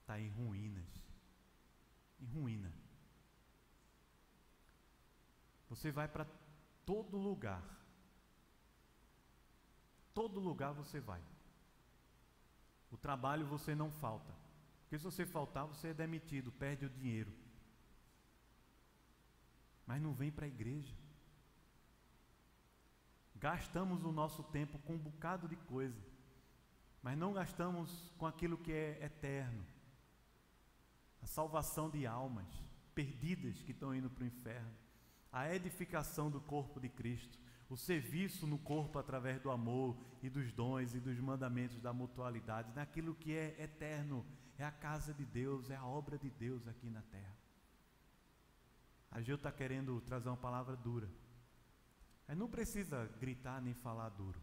está em ruínas em ruína. Você vai para todo lugar. Todo lugar você vai. O trabalho você não falta. Porque se você faltar, você é demitido, perde o dinheiro. Mas não vem para a igreja. Gastamos o nosso tempo com um bocado de coisa, mas não gastamos com aquilo que é eterno a salvação de almas perdidas que estão indo para o inferno, a edificação do corpo de Cristo, o serviço no corpo através do amor e dos dons e dos mandamentos da mutualidade, naquilo que é eterno, é a casa de Deus, é a obra de Deus aqui na terra. A Gil está querendo trazer uma palavra dura. Mas não precisa gritar nem falar duro.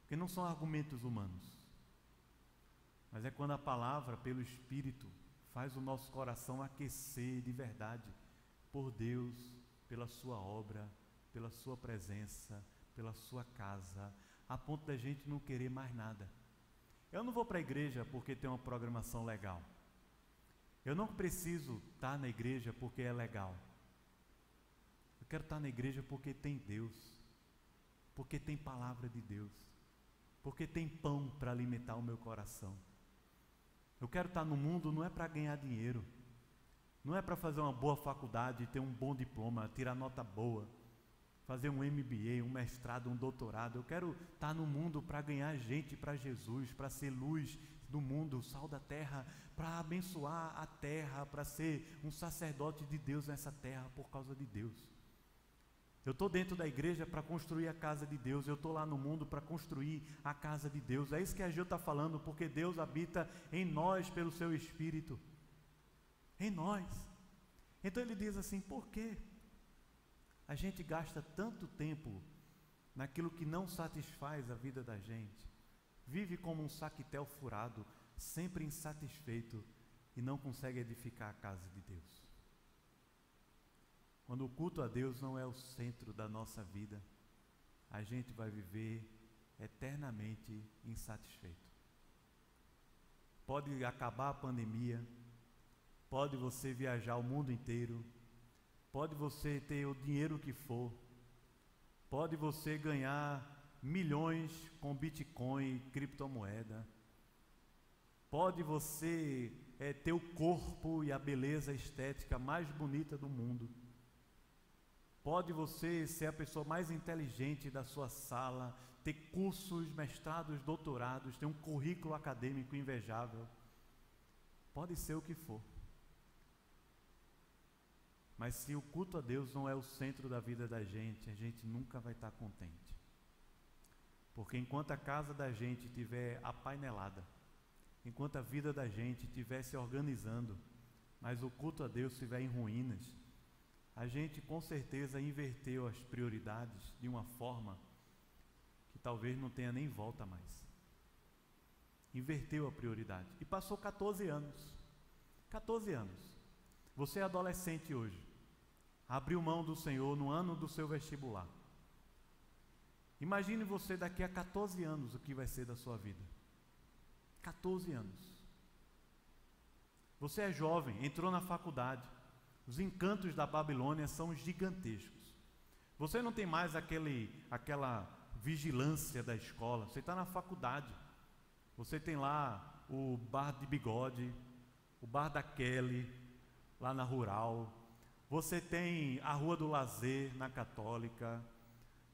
Porque não são argumentos humanos. Mas é quando a palavra, pelo Espírito, faz o nosso coração aquecer de verdade por Deus, pela Sua obra, pela Sua presença, pela Sua casa, a ponto da gente não querer mais nada. Eu não vou para a igreja porque tem uma programação legal. Eu não preciso estar na igreja porque é legal. Eu quero estar na igreja porque tem Deus, porque tem palavra de Deus, porque tem pão para alimentar o meu coração. Eu quero estar no mundo não é para ganhar dinheiro, não é para fazer uma boa faculdade, ter um bom diploma, tirar nota boa, fazer um MBA, um mestrado, um doutorado. Eu quero estar no mundo para ganhar gente para Jesus, para ser luz do mundo, sal da terra, para abençoar a terra, para ser um sacerdote de Deus nessa terra por causa de Deus. Eu estou dentro da igreja para construir a casa de Deus, eu estou lá no mundo para construir a casa de Deus. É isso que a Gil está falando, porque Deus habita em nós pelo seu Espírito. Em nós. Então ele diz assim: por que a gente gasta tanto tempo naquilo que não satisfaz a vida da gente? Vive como um saquetel furado, sempre insatisfeito e não consegue edificar a casa de Deus. Quando o culto a Deus não é o centro da nossa vida, a gente vai viver eternamente insatisfeito. Pode acabar a pandemia, pode você viajar o mundo inteiro, pode você ter o dinheiro que for, pode você ganhar milhões com Bitcoin criptomoeda, pode você é, ter o corpo e a beleza estética mais bonita do mundo Pode você ser a pessoa mais inteligente da sua sala, ter cursos, mestrados, doutorados, ter um currículo acadêmico invejável. Pode ser o que for. Mas se o culto a Deus não é o centro da vida da gente, a gente nunca vai estar contente. Porque enquanto a casa da gente estiver apainelada, enquanto a vida da gente estiver se organizando, mas o culto a Deus estiver em ruínas, a gente com certeza inverteu as prioridades de uma forma que talvez não tenha nem volta mais. Inverteu a prioridade. E passou 14 anos. 14 anos. Você é adolescente hoje. Abriu mão do Senhor no ano do seu vestibular. Imagine você daqui a 14 anos o que vai ser da sua vida. 14 anos. Você é jovem, entrou na faculdade os encantos da Babilônia são gigantescos. Você não tem mais aquele, aquela vigilância da escola, você está na faculdade. Você tem lá o bar de bigode, o bar da Kelly, lá na rural. Você tem a Rua do Lazer, na Católica.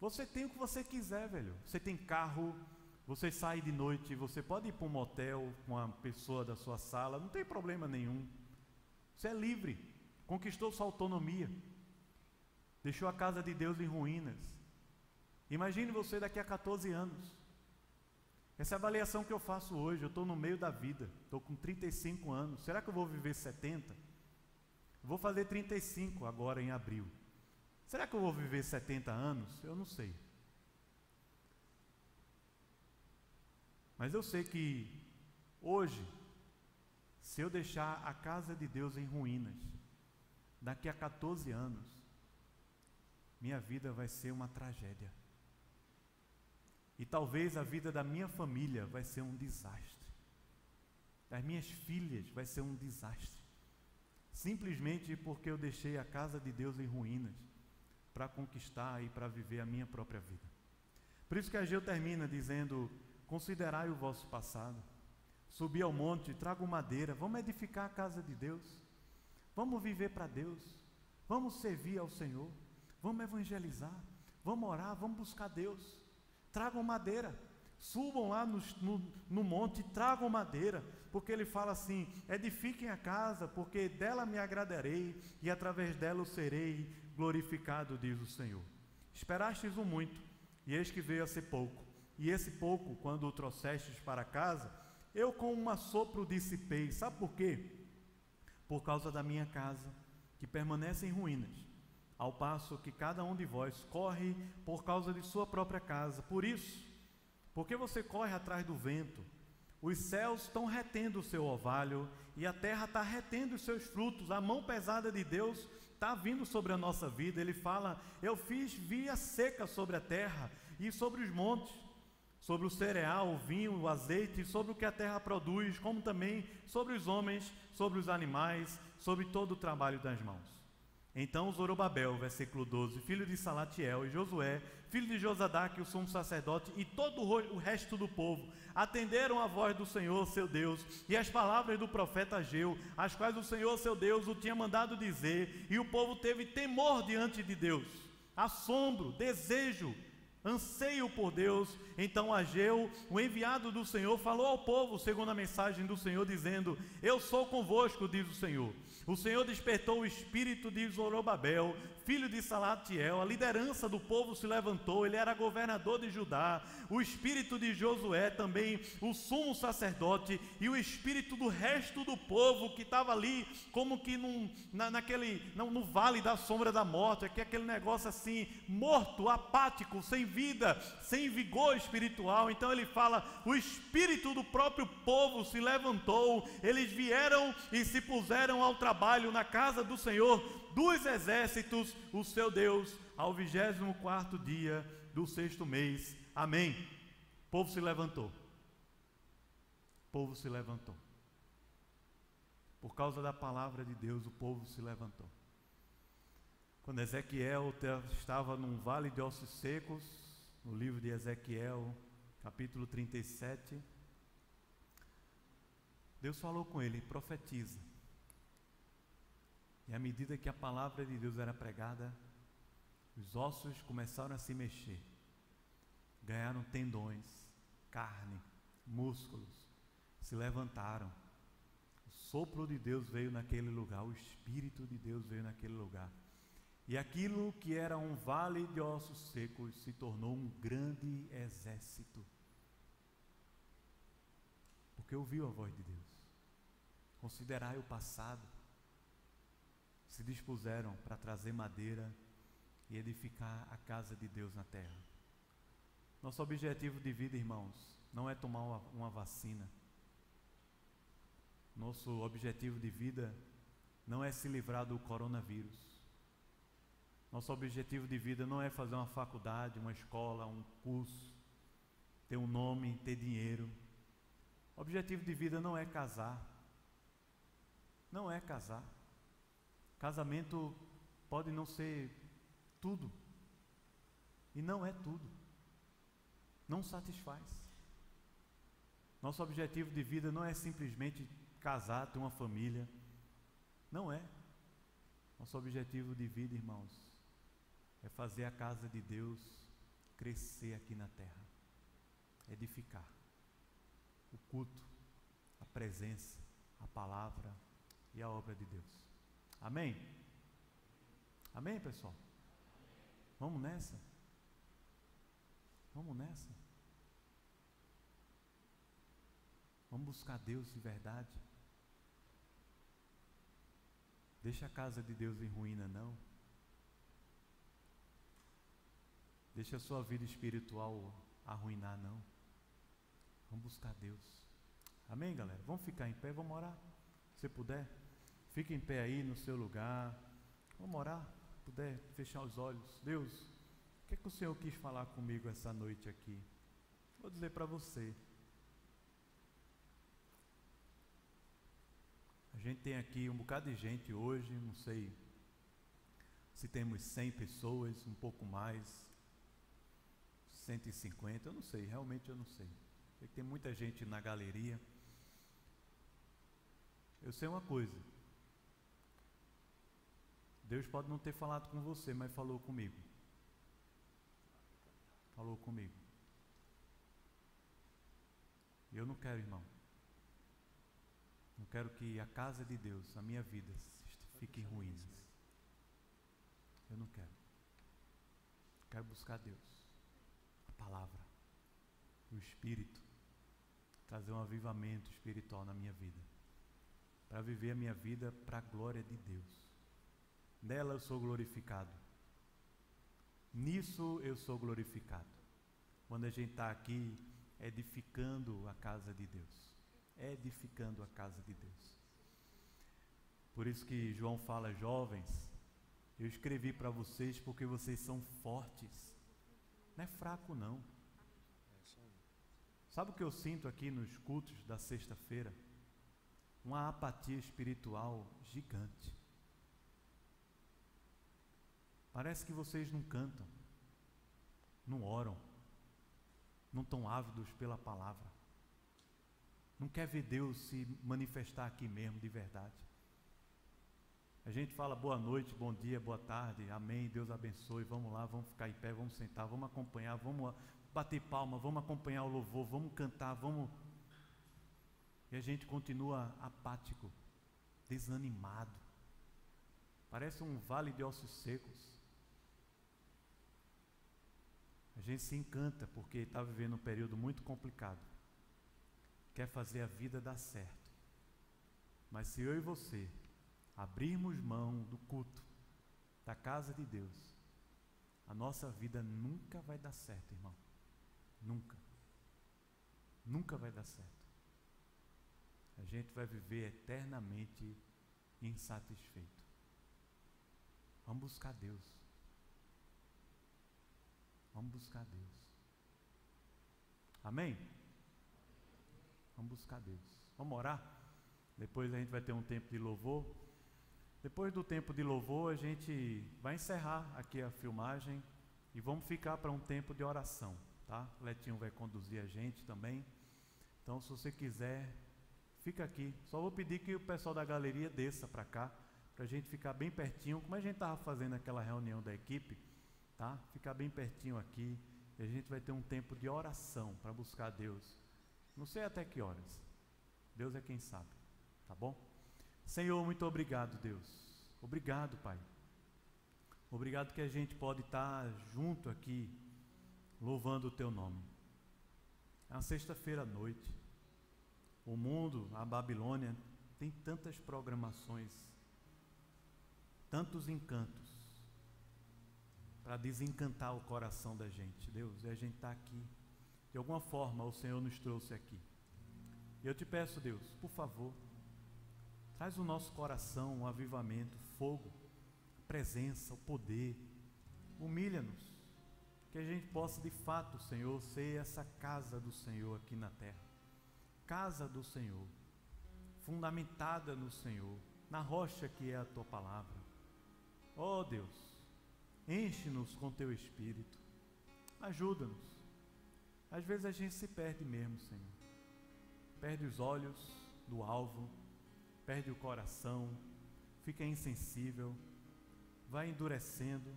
Você tem o que você quiser, velho. Você tem carro, você sai de noite, você pode ir para um motel com a pessoa da sua sala, não tem problema nenhum. Você é livre conquistou sua autonomia, deixou a casa de Deus em ruínas. Imagine você daqui a 14 anos. Essa é avaliação que eu faço hoje. Eu estou no meio da vida, estou com 35 anos. Será que eu vou viver 70? Vou fazer 35 agora em abril. Será que eu vou viver 70 anos? Eu não sei. Mas eu sei que hoje, se eu deixar a casa de Deus em ruínas, daqui a 14 anos, minha vida vai ser uma tragédia. E talvez a vida da minha família vai ser um desastre. Das minhas filhas vai ser um desastre. Simplesmente porque eu deixei a casa de Deus em ruínas para conquistar e para viver a minha própria vida. Por isso que Ageu termina dizendo: Considerai o vosso passado. Subi ao monte, trago madeira, vamos edificar a casa de Deus. Vamos viver para Deus. Vamos servir ao Senhor. Vamos evangelizar. Vamos orar, vamos buscar Deus. Tragam madeira. Subam lá no, no, no monte, tragam madeira, porque ele fala assim: edifiquem a casa, porque dela me agradarei e através dela eu serei glorificado, diz o Senhor. Esperastes o muito, e eis que veio a ser pouco. E esse pouco, quando o trouxestes para casa, eu com um assopro dissipei. Sabe por quê? Por causa da minha casa, que permanece em ruínas, ao passo que cada um de vós corre por causa de sua própria casa. Por isso, porque você corre atrás do vento, os céus estão retendo o seu orvalho e a terra está retendo os seus frutos. A mão pesada de Deus está vindo sobre a nossa vida. Ele fala: Eu fiz via seca sobre a terra e sobre os montes sobre o cereal, o vinho, o azeite, sobre o que a terra produz, como também sobre os homens, sobre os animais, sobre todo o trabalho das mãos. Então Zorobabel, versículo 12, filho de Salatiel e Josué, filho de Josadaque, o sumo sacerdote, e todo o resto do povo, atenderam a voz do Senhor, seu Deus, e as palavras do profeta Ageu, as quais o Senhor, seu Deus, o tinha mandado dizer, e o povo teve temor diante de Deus, assombro, desejo, anseio por Deus. Então Ageu, o enviado do Senhor, falou ao povo, segundo a mensagem do Senhor, dizendo: Eu sou convosco, diz o Senhor. O Senhor despertou o espírito de Zorobabel, filho de Salatiel, a liderança do povo se levantou, ele era governador de Judá, o espírito de Josué também, o sumo sacerdote, e o espírito do resto do povo que estava ali, como que num, na, naquele, no, no vale da sombra da morte, é aquele negócio assim, morto, apático, sem vida, sem vigor espiritual. Então ele fala: o espírito do próprio povo se levantou, eles vieram e se puseram ao trabalho na casa do Senhor dos exércitos, o seu Deus, ao vigésimo quarto dia do sexto mês. Amém. O povo se levantou. O povo se levantou. Por causa da palavra de Deus, o povo se levantou. Quando Ezequiel estava num vale de ossos secos, no livro de Ezequiel, capítulo 37, Deus falou com ele: profetiza. E à medida que a palavra de Deus era pregada, os ossos começaram a se mexer, ganharam tendões, carne, músculos, se levantaram. O sopro de Deus veio naquele lugar, o Espírito de Deus veio naquele lugar. E aquilo que era um vale de ossos secos se tornou um grande exército. Porque ouviu a voz de Deus. Considerai o passado. Se dispuseram para trazer madeira e edificar a casa de Deus na terra. Nosso objetivo de vida, irmãos, não é tomar uma, uma vacina. Nosso objetivo de vida não é se livrar do coronavírus. Nosso objetivo de vida não é fazer uma faculdade, uma escola, um curso, ter um nome, ter dinheiro. O objetivo de vida não é casar. Não é casar. Casamento pode não ser tudo. E não é tudo. Não satisfaz. Nosso objetivo de vida não é simplesmente casar, ter uma família. Não é. Nosso objetivo de vida, irmãos, é fazer a casa de Deus crescer aqui na terra, edificar o culto, a presença, a palavra e a obra de Deus. Amém? Amém, pessoal? Vamos nessa? Vamos nessa? Vamos buscar Deus de verdade? Deixa a casa de Deus em ruína, não. Deixa a sua vida espiritual arruinar, não. Vamos buscar Deus. Amém, galera? Vamos ficar em pé, vamos orar. Se puder, fique em pé aí no seu lugar. Vamos orar. Puder fechar os olhos. Deus, o que, é que o Senhor quis falar comigo essa noite aqui? Vou dizer para você. A gente tem aqui um bocado de gente hoje, não sei se temos 100 pessoas, um pouco mais, 150, eu não sei, realmente eu não sei. Tem muita gente na galeria. Eu sei uma coisa. Deus pode não ter falado com você, mas falou comigo. Falou comigo. Eu não quero, irmão. Não quero que a casa de Deus, a minha vida, fique em ruínas. Eu não quero. Quero buscar Deus, a palavra, o Espírito, trazer um avivamento espiritual na minha vida, para viver a minha vida para a glória de Deus. Nela eu sou glorificado. Nisso eu sou glorificado. Quando a gente está aqui edificando a casa de Deus edificando a casa de Deus. Por isso que João fala, jovens, eu escrevi para vocês porque vocês são fortes. Não é fraco não. Sabe o que eu sinto aqui nos cultos da sexta-feira? Uma apatia espiritual gigante. Parece que vocês não cantam, não oram, não estão ávidos pela palavra. Não quer ver Deus se manifestar aqui mesmo, de verdade. A gente fala boa noite, bom dia, boa tarde, amém, Deus abençoe, vamos lá, vamos ficar em pé, vamos sentar, vamos acompanhar, vamos bater palma, vamos acompanhar o louvor, vamos cantar, vamos. E a gente continua apático, desanimado. Parece um vale de ossos secos. A gente se encanta porque está vivendo um período muito complicado quer fazer a vida dar certo. Mas se eu e você abrirmos mão do culto, da casa de Deus, a nossa vida nunca vai dar certo, irmão. Nunca. Nunca vai dar certo. A gente vai viver eternamente insatisfeito. Vamos buscar Deus. Vamos buscar Deus. Amém? Vamos buscar Deus. Vamos orar? Depois a gente vai ter um tempo de louvor. Depois do tempo de louvor, a gente vai encerrar aqui a filmagem e vamos ficar para um tempo de oração, tá? O Letinho vai conduzir a gente também. Então, se você quiser, fica aqui. Só vou pedir que o pessoal da galeria desça para cá, para a gente ficar bem pertinho, como a gente estava fazendo aquela reunião da equipe, tá? Ficar bem pertinho aqui e a gente vai ter um tempo de oração para buscar Deus não sei até que horas. Deus é quem sabe. Tá bom? Senhor, muito obrigado, Deus. Obrigado, Pai. Obrigado que a gente pode estar junto aqui, louvando o Teu nome. É uma sexta-feira à noite. O mundo, a Babilônia, tem tantas programações, tantos encantos, para desencantar o coração da gente, Deus. E a gente está aqui de alguma forma o Senhor nos trouxe aqui. Eu te peço, Deus, por favor, traz o nosso coração um avivamento, fogo, presença, o poder. Humilha-nos, que a gente possa de fato, Senhor, ser essa casa do Senhor aqui na terra. Casa do Senhor, fundamentada no Senhor, na rocha que é a tua palavra. Oh Deus, enche-nos com teu espírito. Ajuda-nos às vezes a gente se perde mesmo, Senhor. Perde os olhos do alvo, perde o coração, fica insensível, vai endurecendo,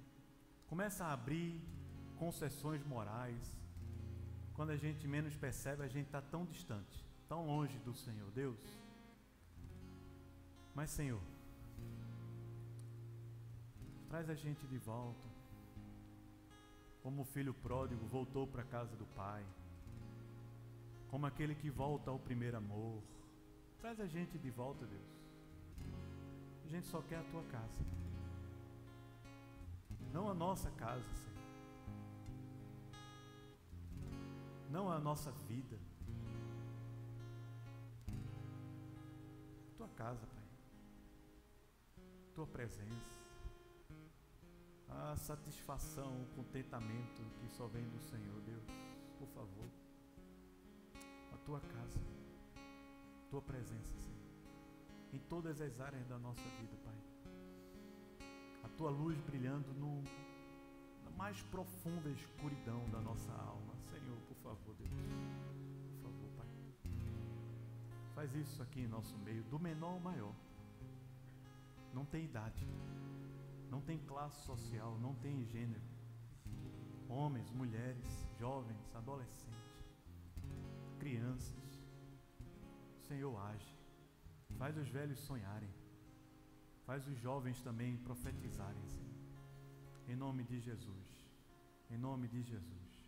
começa a abrir concessões morais. Quando a gente menos percebe, a gente está tão distante, tão longe do Senhor, Deus. Mas, Senhor, traz a gente de volta como o filho pródigo voltou para a casa do pai, como aquele que volta ao primeiro amor. Traz a gente de volta, Deus. A gente só quer a tua casa. Não a nossa casa, Senhor. Não a nossa vida. Tua casa, Pai. Tua presença. A satisfação, o contentamento que só vem do Senhor, Deus. Por favor. A tua casa. Tua presença, Senhor. Em todas as áreas da nossa vida, Pai a tua luz brilhando no, na mais profunda escuridão da nossa alma. Senhor, por favor, Deus. Por favor, Pai. Faz isso aqui em nosso meio, do menor ao maior. Não tem idade, não tem classe social, não tem gênero. Homens, mulheres, jovens, adolescentes, crianças. O Senhor age. Faz os velhos sonharem. Faz os jovens também profetizarem, Senhor. Em nome de Jesus. Em nome de Jesus.